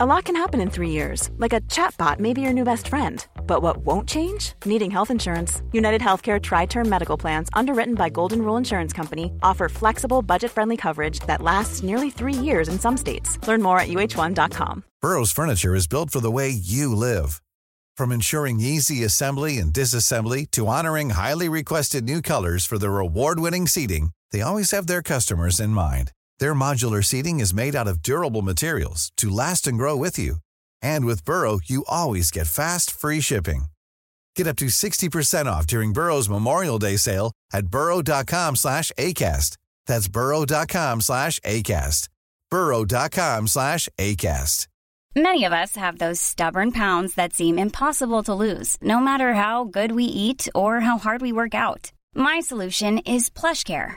A lot can happen in three years, like a chatbot may be your new best friend. But what won't change? Needing health insurance. United Healthcare Tri Term Medical Plans, underwritten by Golden Rule Insurance Company, offer flexible, budget friendly coverage that lasts nearly three years in some states. Learn more at uh1.com. Burrow's Furniture is built for the way you live. From ensuring easy assembly and disassembly to honoring highly requested new colors for their award winning seating, they always have their customers in mind. Their modular seating is made out of durable materials to last and grow with you. And with Burrow, you always get fast, free shipping. Get up to 60% off during Burrow's Memorial Day sale at burrow.com slash ACAST. That's burrow.com slash ACAST. burrow.com slash ACAST. Many of us have those stubborn pounds that seem impossible to lose, no matter how good we eat or how hard we work out. My solution is PlushCare.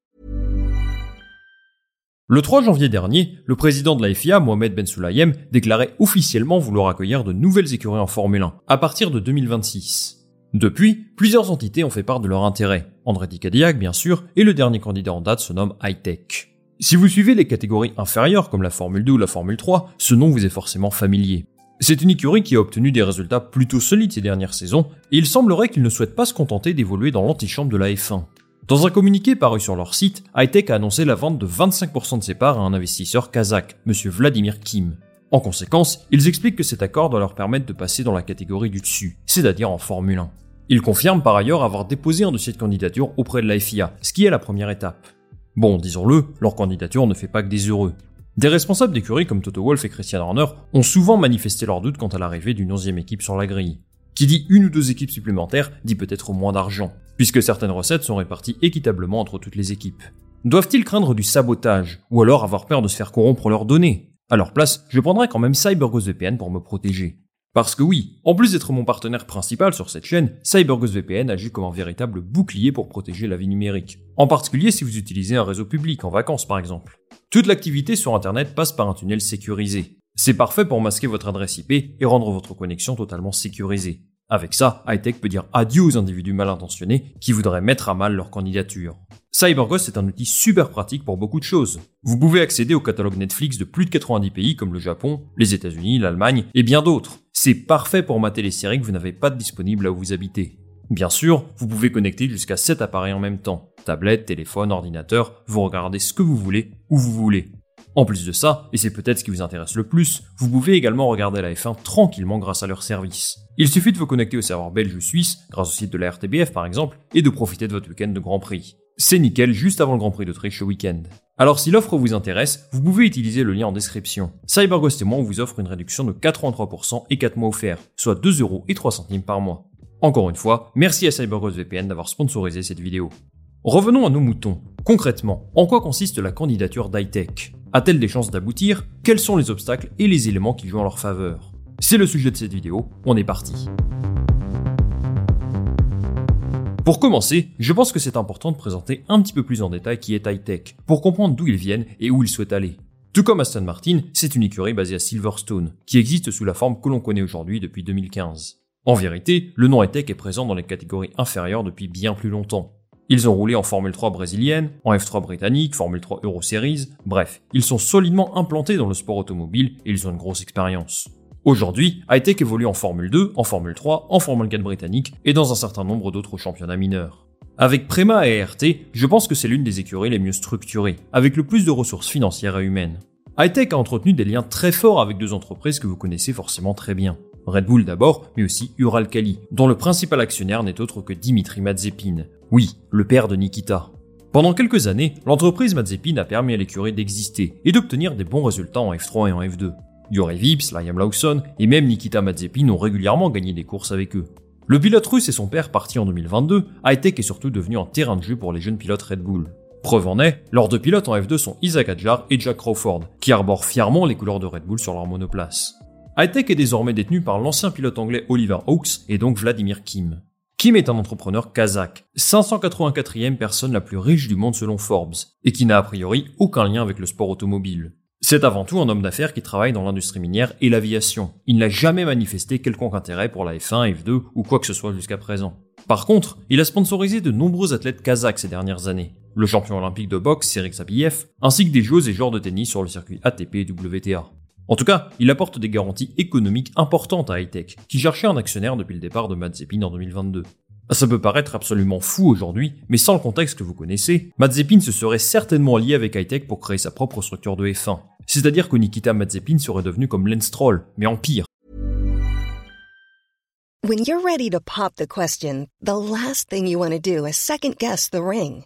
Le 3 janvier dernier, le président de la FIA, Mohamed Ben Sulayem, déclarait officiellement vouloir accueillir de nouvelles écuries en Formule 1 à partir de 2026. Depuis, plusieurs entités ont fait part de leur intérêt. André Cadillac, bien sûr, et le dernier candidat en date se nomme Hightech. Si vous suivez les catégories inférieures comme la Formule 2 ou la Formule 3, ce nom vous est forcément familier. C'est une écurie qui a obtenu des résultats plutôt solides ces dernières saisons, et il semblerait qu'ils ne souhaitent pas se contenter d'évoluer dans l'antichambre de la F1. Dans un communiqué paru sur leur site, Hightech a annoncé la vente de 25% de ses parts à un investisseur kazakh, M. Vladimir Kim. En conséquence, ils expliquent que cet accord doit leur permettre de passer dans la catégorie du dessus, c'est-à-dire en Formule 1. Ils confirment par ailleurs avoir déposé un dossier de candidature auprès de la FIA, ce qui est la première étape. Bon, disons-le, leur candidature ne fait pas que des heureux. Des responsables d'écurie comme Toto Wolff et Christian Horner ont souvent manifesté leurs doutes quant à l'arrivée d'une onzième équipe sur la grille. Qui dit une ou deux équipes supplémentaires dit peut-être moins d'argent, puisque certaines recettes sont réparties équitablement entre toutes les équipes. Doivent-ils craindre du sabotage, ou alors avoir peur de se faire corrompre leurs données? À leur place, je prendrais quand même CyberGhost VPN pour me protéger. Parce que oui, en plus d'être mon partenaire principal sur cette chaîne, CyberGhost VPN agit comme un véritable bouclier pour protéger la vie numérique. En particulier si vous utilisez un réseau public, en vacances par exemple. Toute l'activité sur Internet passe par un tunnel sécurisé. C'est parfait pour masquer votre adresse IP et rendre votre connexion totalement sécurisée. Avec ça, Hightech peut dire adieu aux individus mal intentionnés qui voudraient mettre à mal leur candidature. CyberGhost est un outil super pratique pour beaucoup de choses. Vous pouvez accéder au catalogue Netflix de plus de 90 pays comme le Japon, les États-Unis, l'Allemagne et bien d'autres. C'est parfait pour mater les séries que vous n'avez pas de disponibles là où vous habitez. Bien sûr, vous pouvez connecter jusqu'à 7 appareils en même temps. Tablette, téléphone, ordinateur, vous regardez ce que vous voulez, où vous voulez. En plus de ça, et c'est peut-être ce qui vous intéresse le plus, vous pouvez également regarder la F1 tranquillement grâce à leur service. Il suffit de vous connecter au serveur belge ou suisse, grâce au site de la RTBF par exemple, et de profiter de votre week-end de Grand Prix. C'est nickel juste avant le Grand Prix d'Autriche ce week-end. Alors si l'offre vous intéresse, vous pouvez utiliser le lien en description. CyberGhost et moi vous offre une réduction de 83% et 4 mois offerts, soit 2 euros et 3 centimes par mois. Encore une fois, merci à CyberGhost VPN d'avoir sponsorisé cette vidéo. Revenons à nos moutons. Concrètement, en quoi consiste la candidature d'Hightech A-t-elle des chances d'aboutir? Quels sont les obstacles et les éléments qui jouent en leur faveur? C'est le sujet de cette vidéo, on est parti. Pour commencer, je pense que c'est important de présenter un petit peu plus en détail qui est Hightech, pour comprendre d'où ils viennent et où ils souhaitent aller. Tout comme Aston Martin, c'est une écurie basée à Silverstone, qui existe sous la forme que l'on connaît aujourd'hui depuis 2015. En vérité, le nom Hightech est présent dans les catégories inférieures depuis bien plus longtemps. Ils ont roulé en Formule 3 brésilienne, en F3 britannique, Formule 3 Euro Series, bref, ils sont solidement implantés dans le sport automobile et ils ont une grosse expérience. Aujourd'hui, Hightech évolue en Formule 2, en Formule 3, en Formule 4 britannique et dans un certain nombre d'autres championnats mineurs. Avec Prema et RT, je pense que c'est l'une des écuries les mieux structurées, avec le plus de ressources financières et humaines. Hightech a entretenu des liens très forts avec deux entreprises que vous connaissez forcément très bien. Red Bull d'abord, mais aussi Uralkali, dont le principal actionnaire n'est autre que Dimitri Mazepin, oui, le père de Nikita. Pendant quelques années, l'entreprise Mazepin a permis à l'écurie d'exister et d'obtenir des bons résultats en F3 et en F2. Yuri Vips, Liam Lawson et même Nikita Mazepin ont régulièrement gagné des courses avec eux. Le pilote russe et son père partis en 2022, Hightech est surtout devenu un terrain de jeu pour les jeunes pilotes Red Bull. Preuve en est, leurs deux pilotes en F2 sont Isaac Adjar et Jack Crawford, qui arborent fièrement les couleurs de Red Bull sur leur monoplace. Hightech est désormais détenu par l'ancien pilote anglais Oliver Oaks et donc Vladimir Kim. Kim est un entrepreneur kazakh, 584e personne la plus riche du monde selon Forbes, et qui n'a a priori aucun lien avec le sport automobile. C'est avant tout un homme d'affaires qui travaille dans l'industrie minière et l'aviation. Il n'a jamais manifesté quelconque intérêt pour la F1, F2 ou quoi que ce soit jusqu'à présent. Par contre, il a sponsorisé de nombreux athlètes kazakhs ces dernières années. Le champion olympique de boxe Serik Sabiev, ainsi que des joueuses et joueurs de tennis sur le circuit ATP et WTA. En tout cas, il apporte des garanties économiques importantes à Hightech, qui cherchait un actionnaire depuis le départ de Mazepin en 2022. Ça peut paraître absolument fou aujourd'hui, mais sans le contexte que vous connaissez, Mazepin se serait certainement lié avec Hightech pour créer sa propre structure de F1. C'est-à-dire que Nikita Mazepin serait devenu comme Lance Stroll, mais en pire. When you're ready to pop the question, the last thing you want to do is second guess the ring.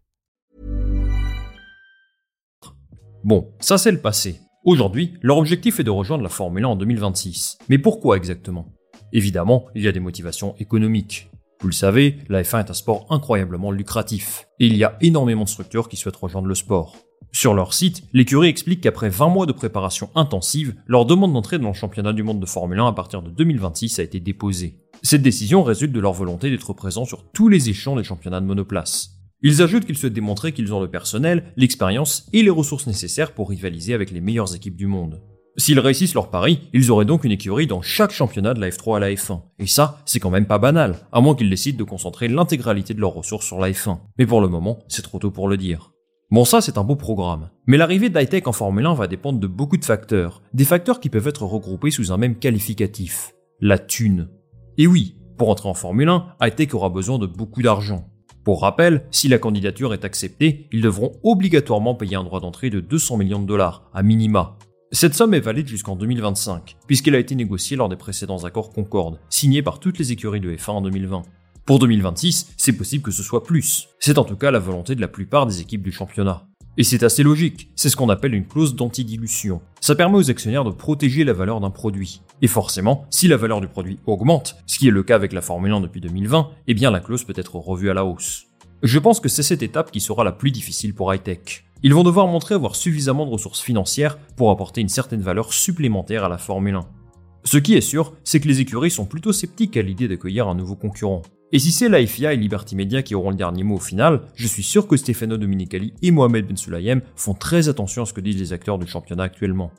Bon, ça c'est le passé. Aujourd'hui, leur objectif est de rejoindre la Formule 1 en 2026. Mais pourquoi exactement? Évidemment, il y a des motivations économiques. Vous le savez, la F1 est un sport incroyablement lucratif, et il y a énormément de structures qui souhaitent rejoindre le sport. Sur leur site, l'écurie explique qu'après 20 mois de préparation intensive, leur demande d'entrée dans le championnat du monde de Formule 1 à partir de 2026 a été déposée. Cette décision résulte de leur volonté d'être présents sur tous les échelons des championnats de monoplace. Ils ajoutent qu'ils souhaitent démontrer qu'ils ont le personnel, l'expérience et les ressources nécessaires pour rivaliser avec les meilleures équipes du monde. S'ils réussissent leur pari, ils auraient donc une écurie dans chaque championnat de la F3 à la F1. Et ça, c'est quand même pas banal, à moins qu'ils décident de concentrer l'intégralité de leurs ressources sur la F1. Mais pour le moment, c'est trop tôt pour le dire. Bon ça c'est un beau programme. Mais l'arrivée d'Hightech en Formule 1 va dépendre de beaucoup de facteurs. Des facteurs qui peuvent être regroupés sous un même qualificatif. La thune. Et oui, pour entrer en Formule 1, Hightech aura besoin de beaucoup d'argent. Pour rappel, si la candidature est acceptée, ils devront obligatoirement payer un droit d'entrée de 200 millions de dollars, à minima. Cette somme est valide jusqu'en 2025, puisqu'elle a été négociée lors des précédents accords Concorde, signés par toutes les écuries de F1 en 2020. Pour 2026, c'est possible que ce soit plus. C'est en tout cas la volonté de la plupart des équipes du championnat. Et c'est assez logique, c'est ce qu'on appelle une clause d'antidilution. Ça permet aux actionnaires de protéger la valeur d'un produit. Et forcément, si la valeur du produit augmente, ce qui est le cas avec la Formule 1 depuis 2020, eh bien la clause peut être revue à la hausse. Je pense que c'est cette étape qui sera la plus difficile pour Hightech. Ils vont devoir montrer avoir suffisamment de ressources financières pour apporter une certaine valeur supplémentaire à la Formule 1. Ce qui est sûr, c'est que les écuries sont plutôt sceptiques à l'idée d'accueillir un nouveau concurrent. Et si c'est la FIA et Liberty Media qui auront le dernier mot au final, je suis sûr que Stefano Dominicali et Mohamed Ben Sulayem font très attention à ce que disent les acteurs du championnat actuellement.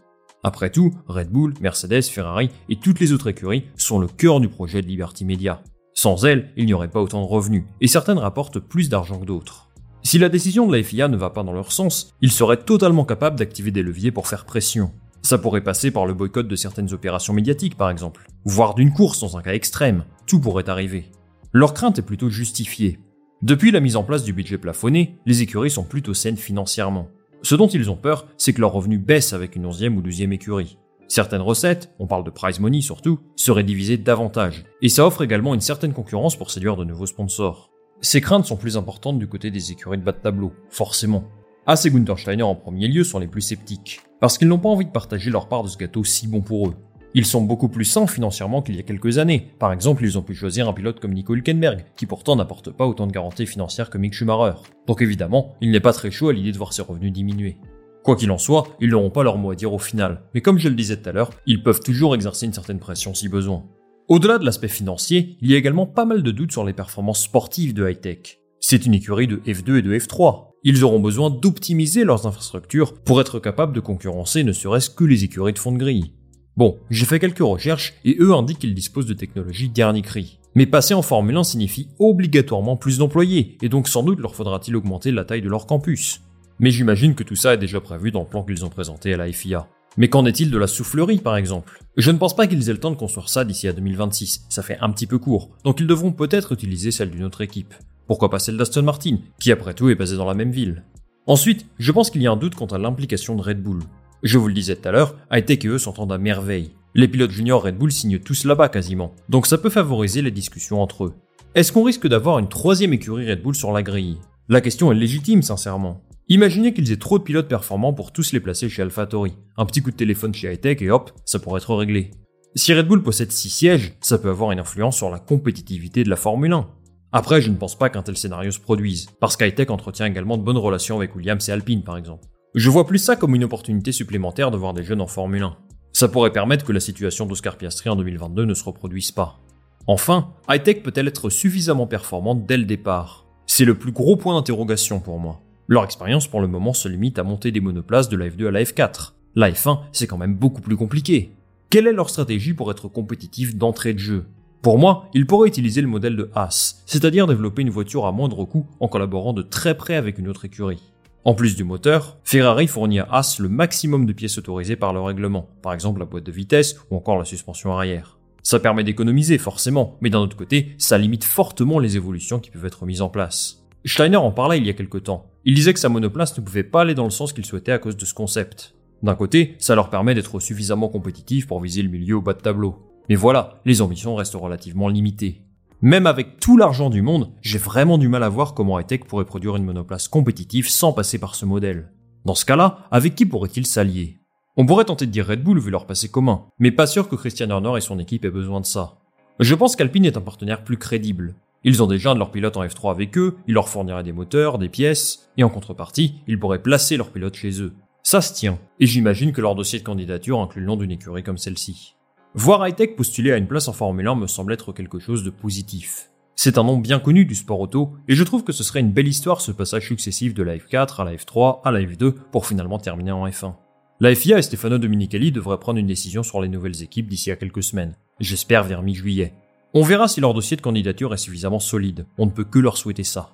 Après tout, Red Bull, Mercedes, Ferrari et toutes les autres écuries sont le cœur du projet de Liberty Media. Sans elles, il n'y aurait pas autant de revenus, et certaines rapportent plus d'argent que d'autres. Si la décision de la FIA ne va pas dans leur sens, ils seraient totalement capables d'activer des leviers pour faire pression. Ça pourrait passer par le boycott de certaines opérations médiatiques par exemple, voire d'une course dans un cas extrême, tout pourrait arriver. Leur crainte est plutôt justifiée. Depuis la mise en place du budget plafonné, les écuries sont plutôt saines financièrement. Ce dont ils ont peur, c'est que leurs revenus baissent avec une 11e ou 12e écurie. Certaines recettes, on parle de prize money surtout, seraient divisées davantage, et ça offre également une certaine concurrence pour séduire de nouveaux sponsors. Ces craintes sont plus importantes du côté des écuries de bas de tableau, forcément. As et Gunther Steiner en premier lieu sont les plus sceptiques, parce qu'ils n'ont pas envie de partager leur part de ce gâteau si bon pour eux. Ils sont beaucoup plus sains financièrement qu'il y a quelques années. Par exemple, ils ont pu choisir un pilote comme Nico Hülkenberg, qui pourtant n'apporte pas autant de garanties financières que Mick Schumacher. Donc évidemment, il n'est pas très chaud à l'idée de voir ses revenus diminuer. Quoi qu'il en soit, ils n'auront pas leur mot à dire au final. Mais comme je le disais tout à l'heure, ils peuvent toujours exercer une certaine pression si besoin. Au-delà de l'aspect financier, il y a également pas mal de doutes sur les performances sportives de high-tech. C'est une écurie de F2 et de F3. Ils auront besoin d'optimiser leurs infrastructures pour être capables de concurrencer ne serait-ce que les écuries de fond de grille. Bon, j'ai fait quelques recherches et eux indiquent qu'ils disposent de technologies dernier cri. Mais passer en Formule 1 signifie obligatoirement plus d'employés, et donc sans doute leur faudra-t-il augmenter la taille de leur campus. Mais j'imagine que tout ça est déjà prévu dans le plan qu'ils ont présenté à la FIA. Mais qu'en est-il de la soufflerie par exemple? Je ne pense pas qu'ils aient le temps de construire ça d'ici à 2026, ça fait un petit peu court, donc ils devront peut-être utiliser celle d'une autre équipe. Pourquoi pas celle d'Aston Martin, qui après tout est basée dans la même ville? Ensuite, je pense qu'il y a un doute quant à l'implication de Red Bull. Je vous le disais tout à l'heure, eux s'entendent à merveille. Les pilotes juniors Red Bull signent tous là-bas quasiment, donc ça peut favoriser les discussions entre eux. Est-ce qu'on risque d'avoir une troisième écurie Red Bull sur la grille? La question est légitime sincèrement. Imaginez qu'ils aient trop de pilotes performants pour tous les placer chez AlphaTauri. Un petit coup de téléphone chez Hightech et hop, ça pourrait être réglé. Si Red Bull possède 6 sièges, ça peut avoir une influence sur la compétitivité de la Formule 1. Après, je ne pense pas qu'un tel scénario se produise, parce qu'Hightech entretient également de bonnes relations avec Williams et Alpine par exemple. Je vois plus ça comme une opportunité supplémentaire de voir des jeunes en Formule 1. Ça pourrait permettre que la situation d'Oscar Piastri en 2022 ne se reproduise pas. Enfin, Hightech peut-elle être suffisamment performante dès le départ? C'est le plus gros point d'interrogation pour moi. Leur expérience pour le moment se limite à monter des monoplaces de la F2 à la F4. La F1, c'est quand même beaucoup plus compliqué. Quelle est leur stratégie pour être compétitif d'entrée de jeu? Pour moi, ils pourraient utiliser le modèle de Haas, c'est-à-dire développer une voiture à moindre coût en collaborant de très près avec une autre écurie. En plus du moteur, Ferrari fournit à Haas le maximum de pièces autorisées par le règlement, par exemple la boîte de vitesse ou encore la suspension arrière. Ça permet d'économiser forcément, mais d'un autre côté, ça limite fortement les évolutions qui peuvent être mises en place. Steiner en parlait il y a quelque temps. Il disait que sa monoplace ne pouvait pas aller dans le sens qu'il souhaitait à cause de ce concept. D'un côté, ça leur permet d'être suffisamment compétitifs pour viser le milieu au bas de tableau. Mais voilà, les ambitions restent relativement limitées. Même avec tout l'argent du monde, j'ai vraiment du mal à voir comment Hightech pourrait produire une monoplace compétitive sans passer par ce modèle. Dans ce cas-là, avec qui pourrait-il s'allier? On pourrait tenter de dire Red Bull vu leur passé commun, mais pas sûr que Christian Horner et son équipe aient besoin de ça. Je pense qu'Alpine est un partenaire plus crédible. Ils ont déjà un de leurs pilotes en F3 avec eux, ils leur fourniraient des moteurs, des pièces, et en contrepartie, ils pourraient placer leurs pilotes chez eux. Ça se tient, et j'imagine que leur dossier de candidature inclut le nom d'une écurie comme celle-ci. Voir Hightech postuler à une place en Formule 1 me semble être quelque chose de positif. C'est un nom bien connu du sport auto, et je trouve que ce serait une belle histoire ce passage successif de la F4 à la F3 à la F2 pour finalement terminer en F1. La FIA et Stefano Dominicali devraient prendre une décision sur les nouvelles équipes d'ici à quelques semaines, j'espère vers mi-juillet. On verra si leur dossier de candidature est suffisamment solide, on ne peut que leur souhaiter ça.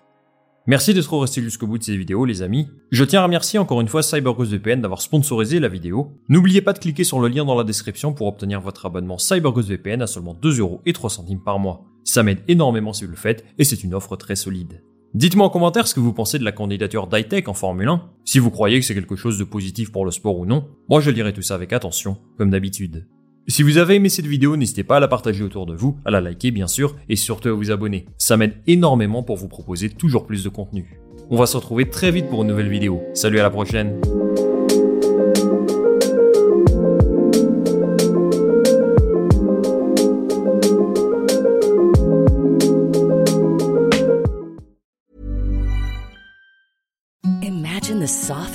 Merci d'être resté jusqu'au bout de cette vidéo les amis. Je tiens à remercier encore une fois CyberGhost VPN d'avoir sponsorisé la vidéo. N'oubliez pas de cliquer sur le lien dans la description pour obtenir votre abonnement CyberGhost VPN à seulement 2 euros et 3 centimes par mois. Ça m'aide énormément si vous le faites et c'est une offre très solide. Dites-moi en commentaire ce que vous pensez de la candidature d'Hightech en Formule 1, si vous croyez que c'est quelque chose de positif pour le sport ou non. Moi je lirai tout ça avec attention, comme d'habitude. Si vous avez aimé cette vidéo, n'hésitez pas à la partager autour de vous, à la liker bien sûr, et surtout à vous abonner. Ça m'aide énormément pour vous proposer toujours plus de contenu. On va se retrouver très vite pour une nouvelle vidéo. Salut à la prochaine